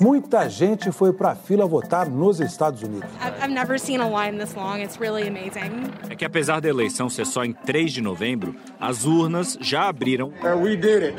Muita gente foi para a fila votar nos Estados Unidos. I've never seen a line this long. It's really amazing. É que apesar da eleição ser só em 3 de novembro, as urnas já abriram. And we did it.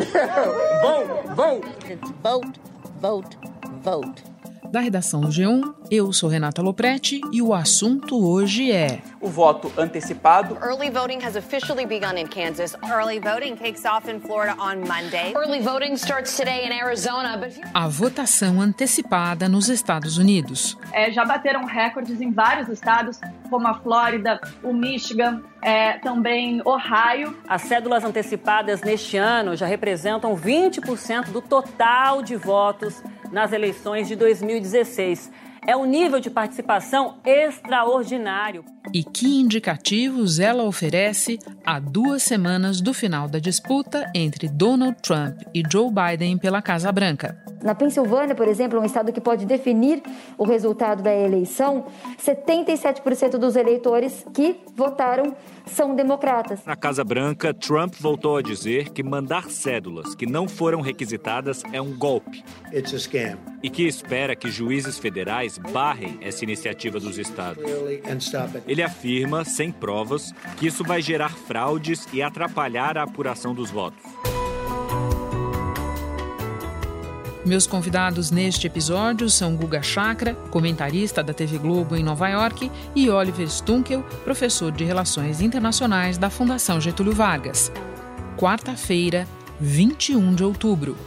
vote, vote. It's vote, vote, vote. Da redação do G1, eu sou Renata Loprete e o assunto hoje é o voto antecipado. Early voting has officially begun in Kansas. Early voting kicks off in Florida on Monday. Early voting starts today in Arizona, but a votação antecipada nos Estados Unidos. É, já bateram recordes em vários estados, como a Flórida, o Michigan, é, também Ohio. As cédulas antecipadas neste ano já representam 20% do total de votos nas eleições de 2016. É um nível de participação extraordinário. E que indicativos ela oferece a duas semanas do final da disputa entre Donald Trump e Joe Biden pela Casa Branca? Na Pensilvânia, por exemplo, um estado que pode definir o resultado da eleição, 77% dos eleitores que votaram são democratas. Na Casa Branca, Trump voltou a dizer que mandar cédulas que não foram requisitadas é um golpe. It's a scam. E que espera que juízes federais barrem essa iniciativa dos estados. Ele afirma, sem provas, que isso vai gerar fraudes e atrapalhar a apuração dos votos. Meus convidados neste episódio são Guga Chakra, comentarista da TV Globo em Nova York, e Oliver Stunkel, professor de Relações Internacionais da Fundação Getúlio Vargas. Quarta-feira, 21 de outubro.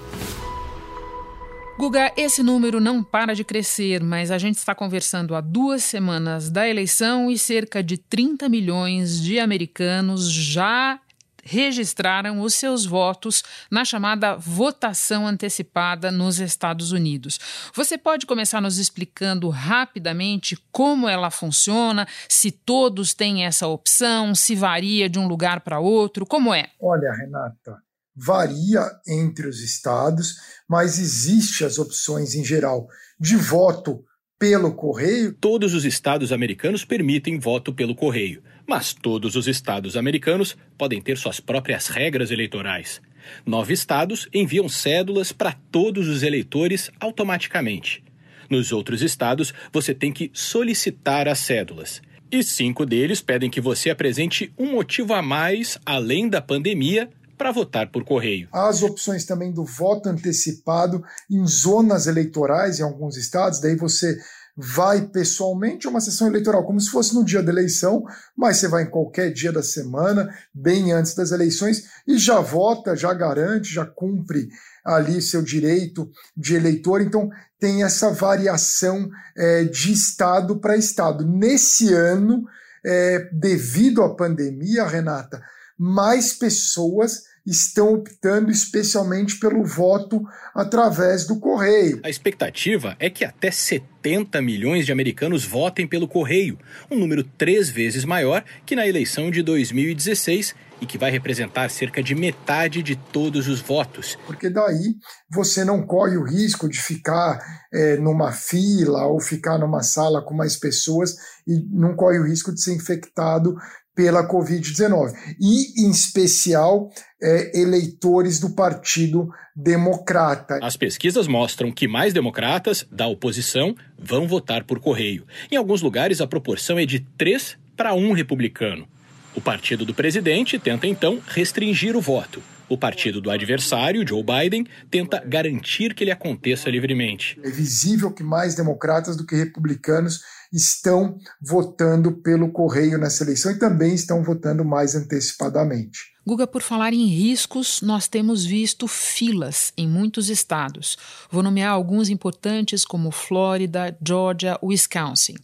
Guga, esse número não para de crescer, mas a gente está conversando há duas semanas da eleição e cerca de 30 milhões de americanos já registraram os seus votos na chamada votação antecipada nos Estados Unidos. Você pode começar nos explicando rapidamente como ela funciona, se todos têm essa opção, se varia de um lugar para outro, como é? Olha, Renata, varia entre os estados, mas existe as opções em geral de voto pelo correio. Todos os estados americanos permitem voto pelo correio. Mas todos os estados americanos podem ter suas próprias regras eleitorais. Nove estados enviam cédulas para todos os eleitores automaticamente. Nos outros estados, você tem que solicitar as cédulas. E cinco deles pedem que você apresente um motivo a mais, além da pandemia, para votar por correio. As opções também do voto antecipado em zonas eleitorais em alguns estados, daí você vai pessoalmente a uma sessão eleitoral, como se fosse no dia da eleição, mas você vai em qualquer dia da semana, bem antes das eleições, e já vota, já garante, já cumpre ali seu direito de eleitor. Então, tem essa variação é, de estado para estado. Nesse ano, é, devido à pandemia, Renata, mais pessoas estão optando especialmente pelo voto através do correio. A expectativa é que até 70 milhões de americanos votem pelo correio, um número três vezes maior que na eleição de 2016 e que vai representar cerca de metade de todos os votos. Porque daí você não corre o risco de ficar é, numa fila ou ficar numa sala com mais pessoas e não corre o risco de ser infectado pela Covid-19, e, em especial, é, eleitores do Partido Democrata. As pesquisas mostram que mais democratas da oposição vão votar por correio. Em alguns lugares, a proporção é de 3 para 1 republicano. O partido do presidente tenta, então, restringir o voto. O partido do adversário, Joe Biden, tenta garantir que ele aconteça livremente. É visível que mais democratas do que republicanos estão votando pelo correio nessa eleição e também estão votando mais antecipadamente. Guga, por falar em riscos, nós temos visto filas em muitos estados. Vou nomear alguns importantes como Flórida, Georgia, Wisconsin.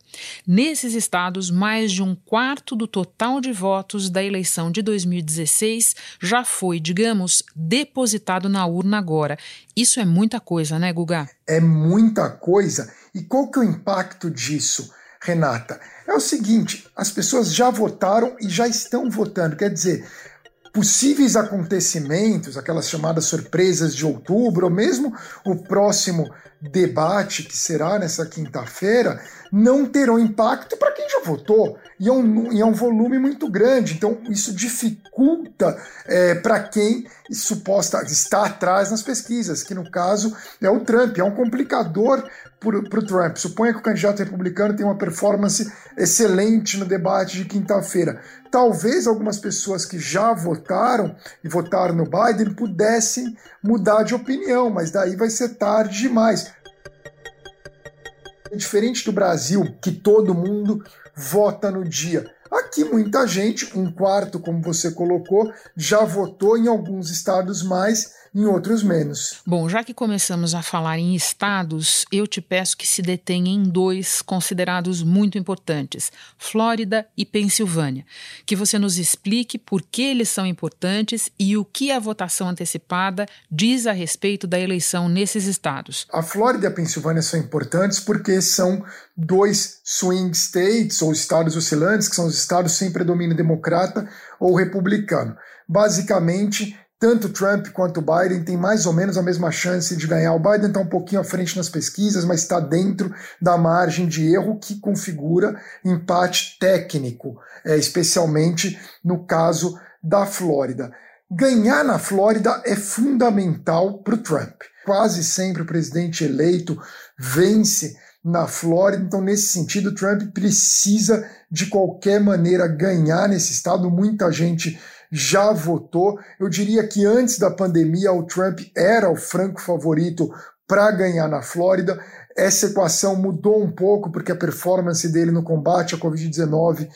Nesses estados, mais de um quarto do total de votos da eleição de 2016 já foi, digamos, depositado na urna agora. Isso é muita coisa, né, Guga? É muita coisa. E qual que é o impacto disso? Renata, é o seguinte: as pessoas já votaram e já estão votando. Quer dizer, possíveis acontecimentos, aquelas chamadas surpresas de outubro, ou mesmo o próximo debate que será nessa quinta-feira não terão impacto para quem já votou. E é, um, e é um volume muito grande. Então, isso dificulta é, para quem suposta está atrás nas pesquisas, que no caso é o Trump. É um complicador para o Trump. Suponha que o candidato republicano tem uma performance excelente no debate de quinta-feira. Talvez algumas pessoas que já votaram e votaram no Biden pudessem mudar de opinião, mas daí vai ser tarde demais. Diferente do Brasil, que todo mundo vota no dia. Aqui muita gente, um quarto, como você colocou, já votou em alguns estados mais em outros menos. Bom, já que começamos a falar em estados, eu te peço que se detenha em dois considerados muito importantes: Flórida e Pensilvânia. Que você nos explique por que eles são importantes e o que a votação antecipada diz a respeito da eleição nesses estados. A Flórida e a Pensilvânia são importantes porque são dois swing states, ou estados oscilantes, que são os estados sem predomínio democrata ou republicano. Basicamente, tanto Trump quanto Biden têm mais ou menos a mesma chance de ganhar. O Biden está um pouquinho à frente nas pesquisas, mas está dentro da margem de erro que configura empate técnico, é, especialmente no caso da Flórida. Ganhar na Flórida é fundamental para o Trump. Quase sempre o presidente eleito vence na Flórida, então, nesse sentido, Trump precisa de qualquer maneira ganhar nesse estado. Muita gente já votou. Eu diria que antes da pandemia o Trump era o franco favorito para ganhar na Flórida. Essa equação mudou um pouco porque a performance dele no combate à Covid-19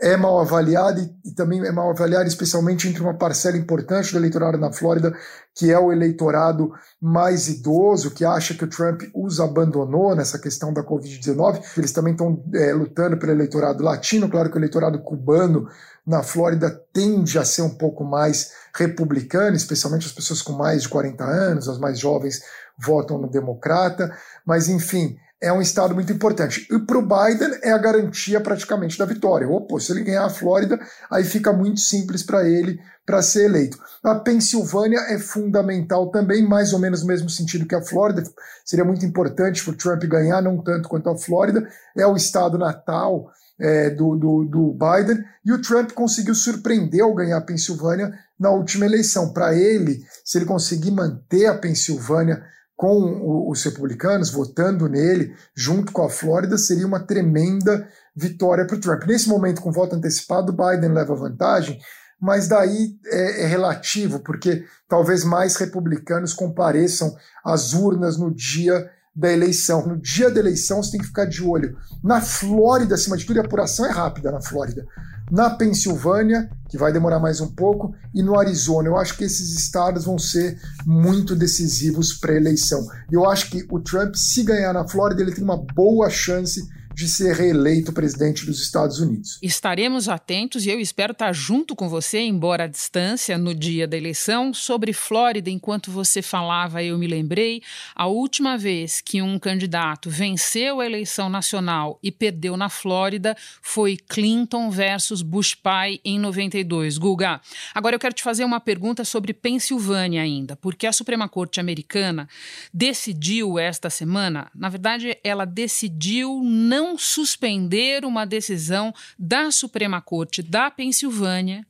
é mal avaliada e, e, também é mal avaliada, especialmente entre uma parcela importante do eleitorado na Flórida, que é o eleitorado mais idoso, que acha que o Trump os abandonou nessa questão da Covid-19. Eles também estão é, lutando pelo eleitorado latino, claro que o eleitorado cubano na Flórida tende a ser um pouco mais republicano, especialmente as pessoas com mais de 40 anos, as mais jovens votam no democrata, mas enfim, é um estado muito importante. E para o Biden é a garantia praticamente da vitória. Opa, se ele ganhar a Flórida, aí fica muito simples para ele para ser eleito. A Pensilvânia é fundamental também, mais ou menos no mesmo sentido que a Flórida. Seria muito importante para o Trump ganhar, não tanto quanto a Flórida. É o estado natal é, do, do, do Biden, e o Trump conseguiu surpreender ao ganhar a Pensilvânia na última eleição. Para ele, se ele conseguir manter a Pensilvânia com os republicanos votando nele, junto com a Flórida, seria uma tremenda vitória para o Trump. Nesse momento, com voto antecipado, Biden leva vantagem, mas daí é, é, relativo, porque talvez mais republicanos compareçam às urnas no dia da eleição. No dia da eleição, você tem que ficar de olho. Na Flórida, acima de tudo, a apuração é rápida na Flórida. Na Pensilvânia, que vai demorar mais um pouco, e no Arizona. Eu acho que esses estados vão ser muito decisivos para a eleição. Eu acho que o Trump, se ganhar na Flórida, ele tem uma boa chance de ser reeleito presidente dos Estados Unidos. Estaremos atentos e eu espero estar junto com você, embora à distância, no dia da eleição. Sobre Flórida, enquanto você falava, eu me lembrei, a última vez que um candidato venceu a eleição nacional e perdeu na Flórida foi Clinton versus Bush pai em 92. Guga, agora eu quero te fazer uma pergunta sobre Pensilvânia ainda, porque a Suprema Corte americana decidiu esta semana, na verdade, ela decidiu não suspender uma decisão da Suprema Corte da Pensilvânia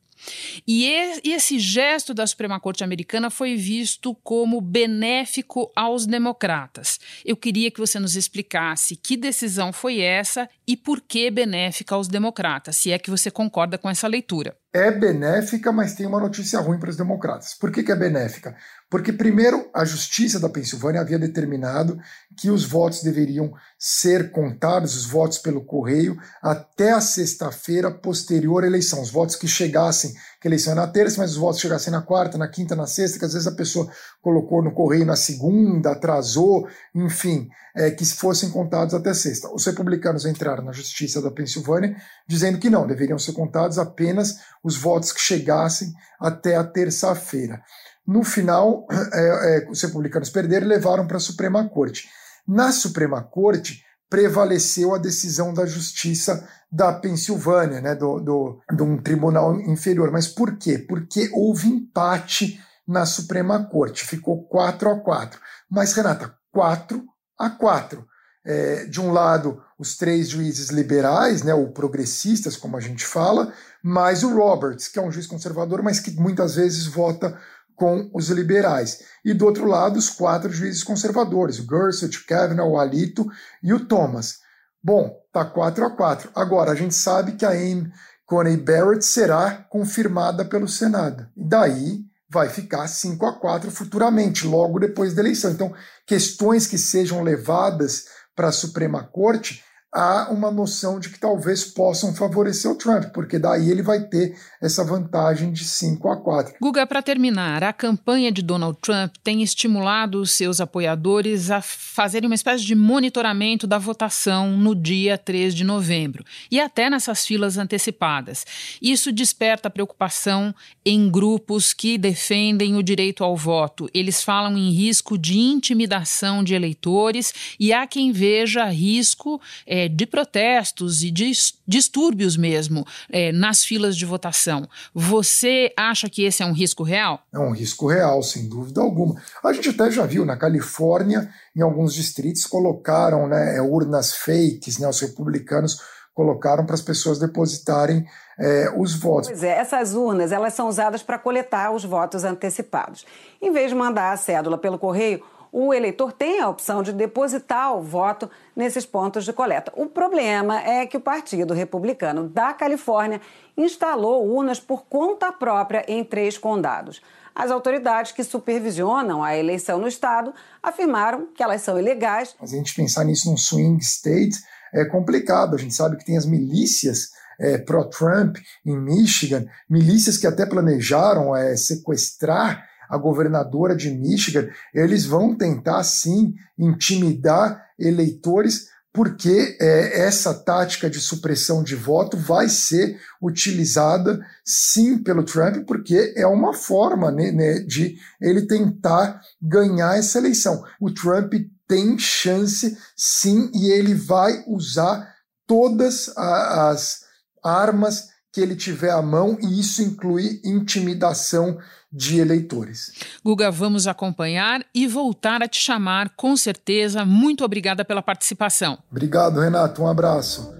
e esse gesto da Suprema Corte americana foi visto como benéfico aos democratas. Eu queria que você nos explicasse que decisão foi essa e por que benéfica aos democratas, se é que você concorda com essa leitura. É benéfica, mas tem uma notícia ruim para os democratas. Por que, que é benéfica? Porque, primeiro, a Justiça da Pensilvânia havia determinado que os votos deveriam ser contados, os votos pelo correio, até a sexta-feira posterior à eleição. Os votos que chegassem, que a eleição é na terça, mas os votos chegassem na quarta, na quinta, na sexta, que às vezes a pessoa colocou no correio na segunda, atrasou, enfim, é, que fossem contados até sexta. Os republicanos entraram na Justiça da Pensilvânia dizendo que não, deveriam ser contados apenas os votos que chegassem até a terça-feira. No final, é, é, os republicanos perderam e levaram para a Suprema Corte. Na Suprema Corte, prevaleceu a decisão da Justiça da Pensilvânia, né, do, do, de um tribunal inferior. Mas por quê? Porque houve empate na Suprema Corte, ficou 4 a 4. Mas, Renata, 4 a 4. É, de um lado, os três juízes liberais, né, ou progressistas, como a gente fala, mais o Roberts, que é um juiz conservador, mas que muitas vezes vota com os liberais. E do outro lado, os quatro juízes conservadores, o Gorsuch, o Kavanaugh, o Alito e o Thomas. Bom, tá 4 a 4. Agora, a gente sabe que a Amy Coney Barrett será confirmada pelo Senado. E daí vai ficar 5 a 4 futuramente, logo depois da eleição. Então, questões que sejam levadas para a Suprema Corte há uma noção de que talvez possam favorecer o Trump, porque daí ele vai ter essa vantagem de 5 a 4. Guga, para terminar, a campanha de Donald Trump tem estimulado os seus apoiadores a fazerem uma espécie de monitoramento da votação no dia 3 de novembro e até nessas filas antecipadas. Isso desperta preocupação em grupos que defendem o direito ao voto. Eles falam em risco de intimidação de eleitores e há quem veja risco é, de protestos e de distúrbios mesmo é, nas filas de votação. Você acha que esse é um risco real? É um risco real, sem dúvida alguma. A gente até já viu na Califórnia, em alguns distritos, colocaram né, urnas fakes, né, os republicanos colocaram para as pessoas depositarem é, os votos. Pois é, essas urnas elas são usadas para coletar os votos antecipados. Em vez de mandar a cédula pelo correio, o eleitor tem a opção de depositar o voto nesses pontos de coleta. O problema é que o Partido Republicano da Califórnia instalou urnas por conta própria em três condados. As autoridades que supervisionam a eleição no estado afirmaram que elas são ilegais. Mas a gente pensar nisso num swing state é complicado. A gente sabe que tem as milícias é, pró-Trump em Michigan, milícias que até planejaram é, sequestrar a governadora de Michigan, eles vão tentar sim intimidar eleitores, porque é, essa tática de supressão de voto vai ser utilizada sim pelo Trump, porque é uma forma né, né, de ele tentar ganhar essa eleição. O Trump tem chance sim e ele vai usar todas as armas que ele tiver à mão, e isso inclui intimidação de eleitores. Guga, vamos acompanhar e voltar a te chamar, com certeza. Muito obrigada pela participação. Obrigado, Renato. Um abraço.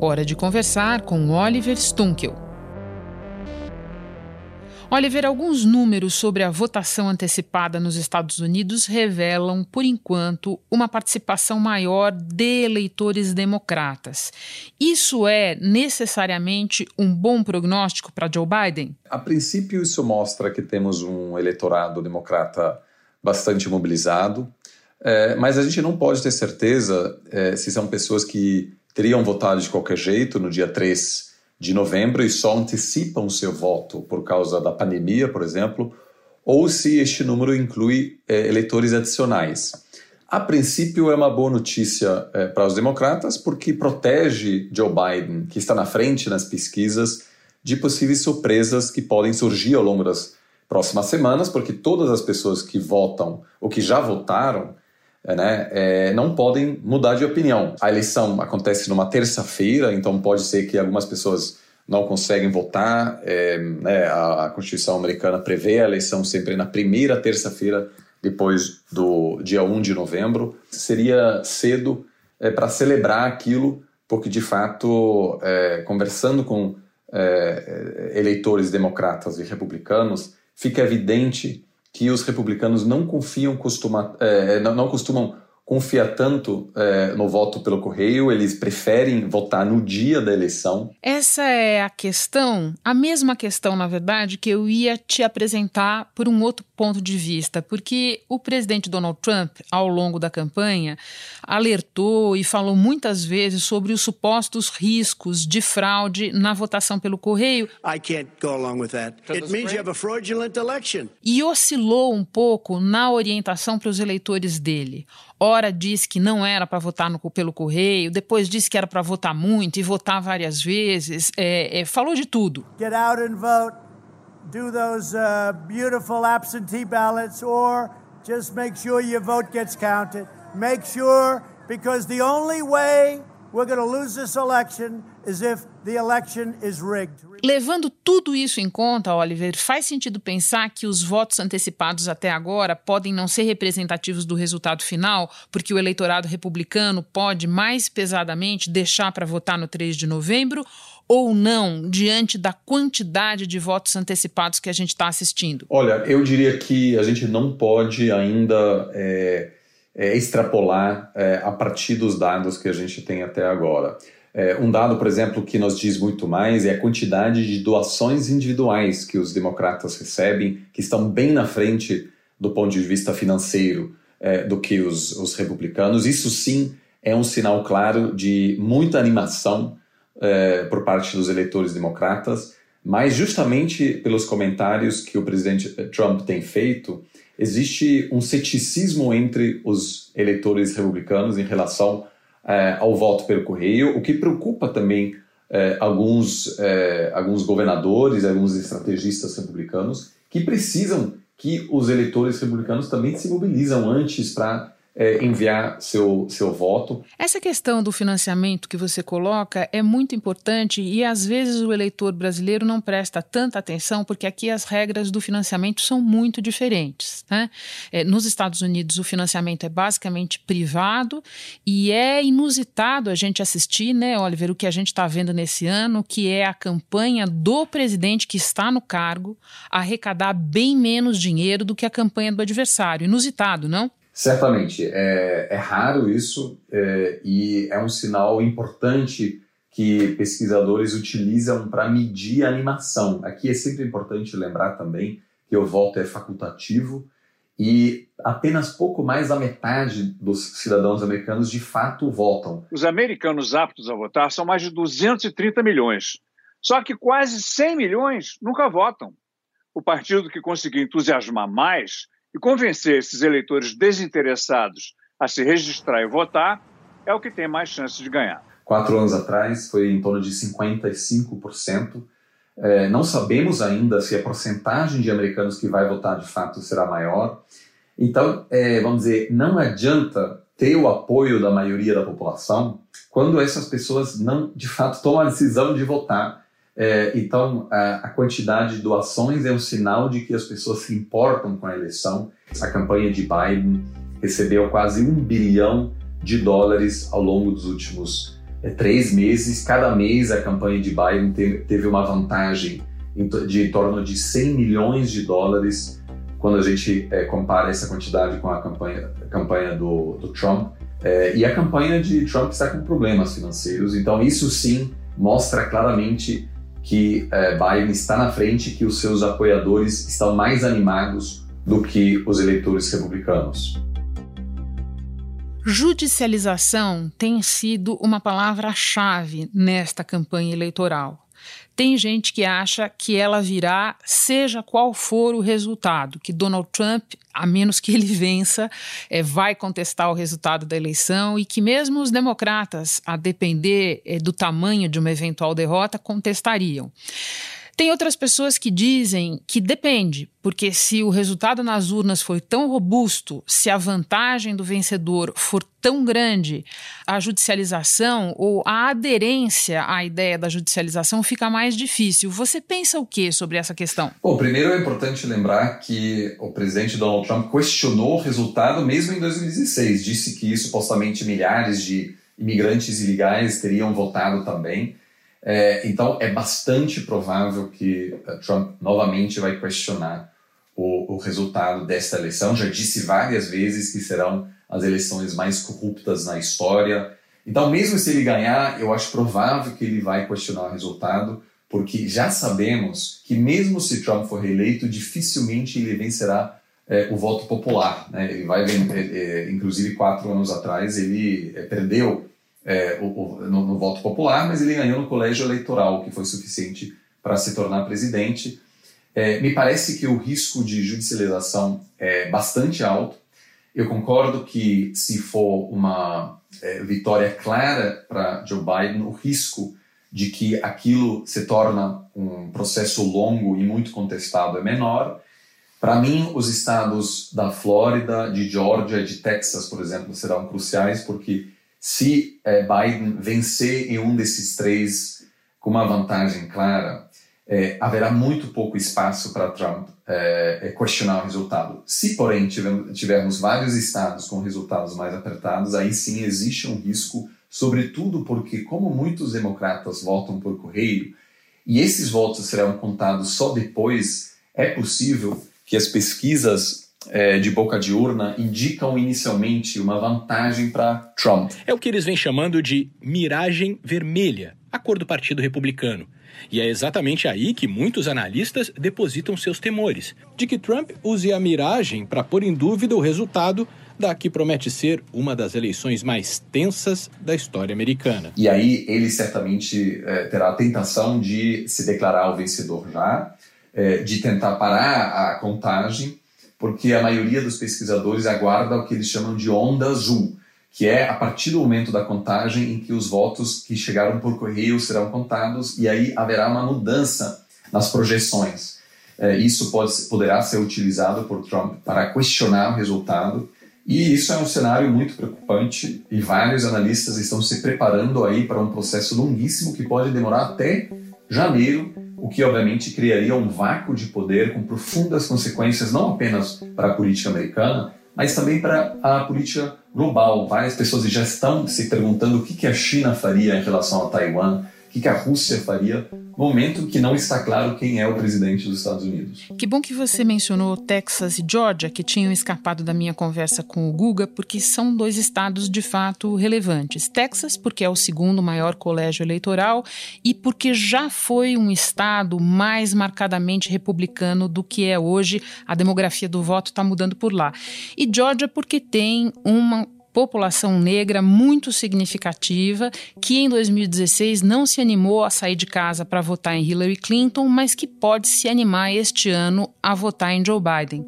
Hora de conversar com Oliver Stunkel. Oliver, alguns números sobre a votação antecipada nos Estados Unidos revelam, por enquanto, uma participação maior de eleitores democratas. Isso é necessariamente um bom prognóstico para Joe Biden? A princípio, isso mostra que temos um eleitorado democrata bastante mobilizado, é, mas a gente não pode ter certeza é, se são pessoas que teriam votado de qualquer jeito no dia 3 de novembro e só antecipam seu voto por causa da pandemia, por exemplo, ou se este número inclui é, eleitores adicionais. A princípio, é uma boa notícia é, para os democratas, porque protege Joe Biden, que está na frente nas pesquisas, de possíveis surpresas que podem surgir ao longo das próximas semanas, porque todas as pessoas que votam ou que já votaram né, é, não podem mudar de opinião. A eleição acontece numa terça-feira, então pode ser que algumas pessoas não conseguem votar. É, né, a, a, Constituição americana prevê a eleição sempre na primeira terça-feira depois do dia 1 de novembro. Seria cedo é, para celebrar aquilo, porque de fato, é, conversando com é, eleitores democratas e republicanos, fica evidente que os republicanos não confiam, costuma, é, não, não, costumam confiar tanto é, no voto pelo correio, eles preferem votar no dia da eleição. Essa é a questão, a mesma questão, na verdade, que eu ia te apresentar por um outro ponto de vista, porque o presidente Donald Trump, ao longo da campanha, alertou e falou muitas vezes sobre os supostos riscos de fraude na votação pelo correio. E oscilou um pouco na orientação para os eleitores dele. Ora disse que não era para votar no, pelo correio, depois disse que era para votar muito e votar várias vezes. É, é, falou de tudo. Get out and vote. Do those uh, beautiful absentee ballots, or just make sure your vote gets counted. Make sure, because the only way Levando tudo isso em conta, Oliver, faz sentido pensar que os votos antecipados até agora podem não ser representativos do resultado final, porque o eleitorado republicano pode mais pesadamente deixar para votar no 3 de novembro, ou não, diante da quantidade de votos antecipados que a gente está assistindo? Olha, eu diria que a gente não pode ainda. É é, extrapolar é, a partir dos dados que a gente tem até agora. É, um dado, por exemplo, que nos diz muito mais é a quantidade de doações individuais que os democratas recebem, que estão bem na frente do ponto de vista financeiro é, do que os, os, republicanos. Isso sim é um sinal claro de muita animação é, por parte dos eleitores democratas, mas justamente pelos comentários que o presidente Trump tem feito, existe um ceticismo entre os eleitores republicanos em relação eh, ao voto pelo correio, o que preocupa também eh, alguns, eh, alguns governadores, alguns estrategistas republicanos, que precisam que os eleitores republicanos também se mobilizam antes para é, enviar seu, seu voto. Essa questão do financiamento que você coloca é muito importante e às vezes o eleitor brasileiro não presta tanta atenção porque aqui as regras do financiamento são muito diferentes. Né? É, nos Estados Unidos o financiamento é basicamente privado e é inusitado a gente assistir, né, Oliver, o que a gente está vendo nesse ano, que é a campanha do presidente que está no cargo arrecadar bem menos dinheiro do que a campanha do adversário. Inusitado, não? Certamente, é, é raro isso é, e é um sinal importante que pesquisadores utilizam para medir a animação. Aqui é sempre importante lembrar também que o voto é facultativo e apenas pouco mais da metade dos cidadãos americanos de fato votam. Os americanos aptos a votar são mais de 230 milhões. Só que quase 100 milhões nunca votam. O partido que conseguiu entusiasmar mais e convencer esses eleitores desinteressados a se registrar e votar é o que tem mais chance de ganhar. Quatro anos atrás foi em torno de 55%. É, não sabemos ainda se a porcentagem de americanos que vai votar de fato será maior. Então, é, vamos dizer, não adianta ter o apoio da maioria da população quando essas pessoas não, de fato, tomam a decisão de votar é, então, a, a, quantidade de doações é um sinal de que as pessoas se importam com a eleição. A campanha de Biden recebeu quase um bilhão de dólares ao longo dos últimos é, três meses. Cada mês, a campanha de Biden teve, teve uma vantagem de em torno de 100 milhões de dólares quando a gente é, compara essa quantidade com a campanha, a campanha do, do Trump. É, e a campanha de Trump está com problemas financeiros, então isso sim mostra claramente que é, Biden está na frente, que os seus apoiadores estão mais animados do que os eleitores republicanos. Judicialização tem sido uma palavra-chave nesta campanha eleitoral. Tem gente que acha que ela virá, seja qual for o resultado, que Donald Trump, a menos que ele vença, é, vai contestar o resultado da eleição e que mesmo os democratas, a depender é, do tamanho de uma eventual derrota, contestariam. Tem outras pessoas que dizem que depende, porque se o resultado nas urnas foi tão robusto, se a vantagem do vencedor for tão grande, a judicialização ou a aderência à ideia da judicialização fica mais difícil. Você pensa o que sobre essa questão? Bom, primeiro é importante lembrar que o presidente Donald Trump questionou o resultado mesmo em 2016, disse que supostamente milhares de imigrantes ilegais teriam votado também. É, então, é bastante provável que eh, Trump novamente vai questionar o, o, resultado desta eleição. Já disse várias vezes que serão as eleições mais corruptas na história. Então, mesmo se ele ganhar, eu acho provável que ele vai questionar o resultado, porque já sabemos que, mesmo se Trump for reeleito, dificilmente ele vencerá é, o voto popular. Né? Ele vai, é, inclusive, quatro anos atrás, ele perdeu é, o, o, no, no, voto popular, mas ele ganhou no colégio eleitoral, que foi suficiente para se tornar presidente. É, me parece que o risco de judicialização é bastante alto. Eu concordo que se for uma é, vitória clara para Joe Biden, o risco de que aquilo se torna um processo longo e muito contestado é menor. Para mim, os estados da Flórida, de Georgia, de Texas, por exemplo, serão cruciais porque se é, Biden vencer em um desses três com uma vantagem clara, é, haverá muito pouco espaço para Trump é, questionar o resultado. Se, porém, tivermos, tivermos vários estados com resultados mais apertados, aí sim existe um risco, sobretudo porque, como muitos democratas votam por correio, e esses votos serão contados só depois, é possível que as pesquisas é, de boca de urna indicam inicialmente uma vantagem para Trump. É o que eles vêm chamando de miragem vermelha, a cor do Partido Republicano. E é exatamente aí que muitos analistas depositam seus temores, de que Trump use a miragem para pôr em dúvida o resultado da que promete ser uma das eleições mais tensas da história americana. E aí ele certamente é, terá a tentação de se declarar o vencedor já, é, de tentar parar a contagem, porque a maioria dos pesquisadores aguarda o que eles chamam de onda azul, que é a partir do momento da contagem em que os votos que chegaram por correio serão contados e aí haverá uma mudança nas projeções. É, isso pode, poderá ser utilizado por Trump para questionar o resultado e isso é um cenário muito preocupante e vários analistas estão se preparando aí para um processo longuíssimo que pode demorar até janeiro, o que obviamente criaria um vácuo de poder com profundas consequências não apenas para a política americana, mas também para a política global. Várias pessoas já estão se perguntando o que a China faria em relação a Taiwan, o que a Rússia faria, no momento que não está claro quem é o presidente dos Estados Unidos. Que bom que você mencionou Texas e Georgia, que tinham escapado da minha conversa com o Guga, porque são dois estados de fato relevantes. Texas, porque é o segundo maior colégio eleitoral, e porque já foi um estado mais marcadamente republicano do que é hoje. A demografia do voto está mudando por lá. E Georgia, porque tem uma população negra muito significativa que em 2016 não se animou a sair de casa para votar em Hillary Clinton, mas que pode se animar este ano a votar em Joe Biden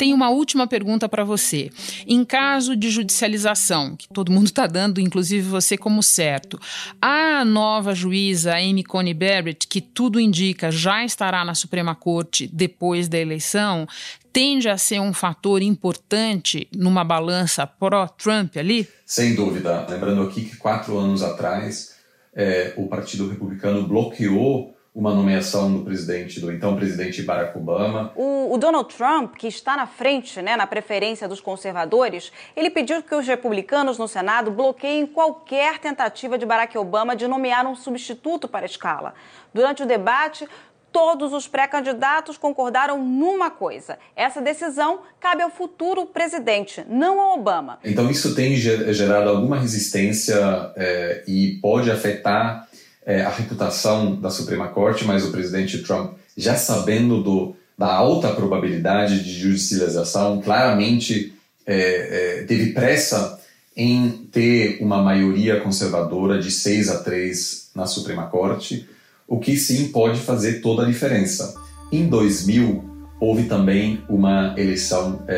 tenho uma última pergunta para você. Em caso de judicialização, que todo mundo está dando, inclusive você como certo, a nova juíza Amy Coney Barrett, que tudo indica já estará na Suprema Corte depois da eleição, tende a ser um fator importante numa balança pró-Trump ali? Sem dúvida. Lembrando aqui que quatro anos atrás, é, o Partido Republicano bloqueou uma nomeação do presidente, do então presidente Barack Obama. O, o, Donald Trump, que está na frente, né, na preferência dos conservadores, ele pediu que os republicanos no Senado bloqueiem qualquer tentativa de Barack Obama de nomear um substituto para a escala. Durante o debate, todos os pré-candidatos concordaram numa coisa: essa decisão cabe ao futuro presidente, não ao Obama. Então isso tem gerado alguma resistência é, e pode afetar é, a reputação da Suprema Corte, mas o presidente Trump, já sabendo do, da alta probabilidade de judicialização, claramente é, teve pressa em ter uma maioria conservadora de 6 a 3 na Suprema Corte, o que sim pode fazer toda a diferença. Em 2000, houve também uma eleição é,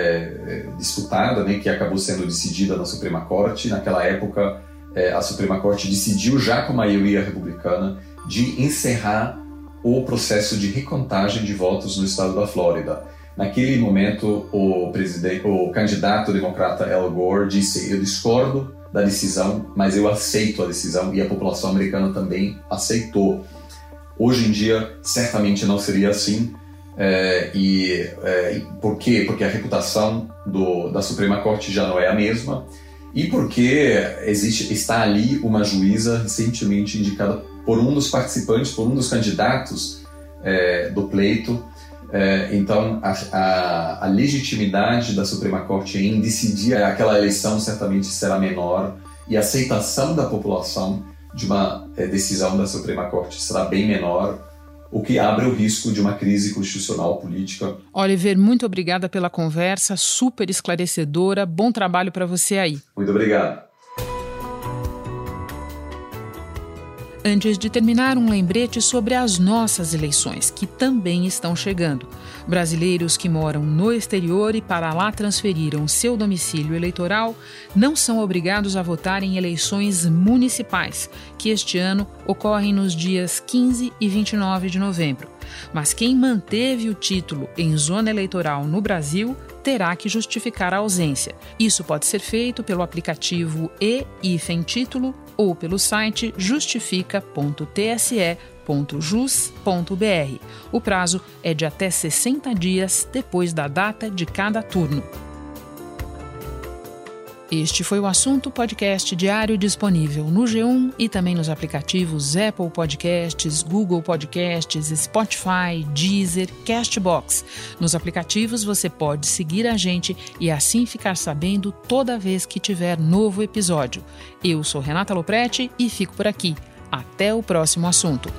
é, disputada, né, que acabou sendo decidida na Suprema Corte. Naquela época, é, a Suprema Corte decidiu, já com maioria republicana, de encerrar o processo de recontagem de votos no estado da Flórida. Naquele momento, o, o candidato democrata Al Gore disse: Eu discordo da decisão, mas eu aceito a decisão, e a população americana também aceitou. Hoje em dia, certamente não seria assim. É, e é, por quê? Porque a reputação do, da Suprema Corte já não é a mesma e porque existe, está ali uma juíza recentemente indicada por um dos participantes, por um dos candidatos é, do pleito. É, então, a, a, a, legitimidade da Suprema Corte em decidir aquela eleição certamente será menor e a aceitação da população de uma é, decisão da Suprema Corte será bem menor o que abre o risco de uma crise constitucional política. Oliver, muito obrigada pela conversa, super esclarecedora. Bom trabalho para você aí. Muito obrigado. Antes de terminar, um lembrete sobre as nossas eleições, que também estão chegando. Brasileiros que moram no exterior e para lá transferiram seu domicílio eleitoral não são obrigados a votar em eleições municipais, que este ano ocorrem nos dias 15 e 29 de novembro. Mas quem manteve o título em zona eleitoral no Brasil terá que justificar a ausência. Isso pode ser feito pelo aplicativo e título ou pelo site justifica.tse.jus.br. O prazo é de até 60 dias depois da data de cada turno. Este foi o assunto podcast diário disponível no G1 e também nos aplicativos Apple Podcasts, Google Podcasts, Spotify, Deezer, Castbox. Nos aplicativos você pode seguir a gente e assim ficar sabendo toda vez que tiver novo episódio. Eu sou Renata Loprete e fico por aqui. Até o próximo assunto.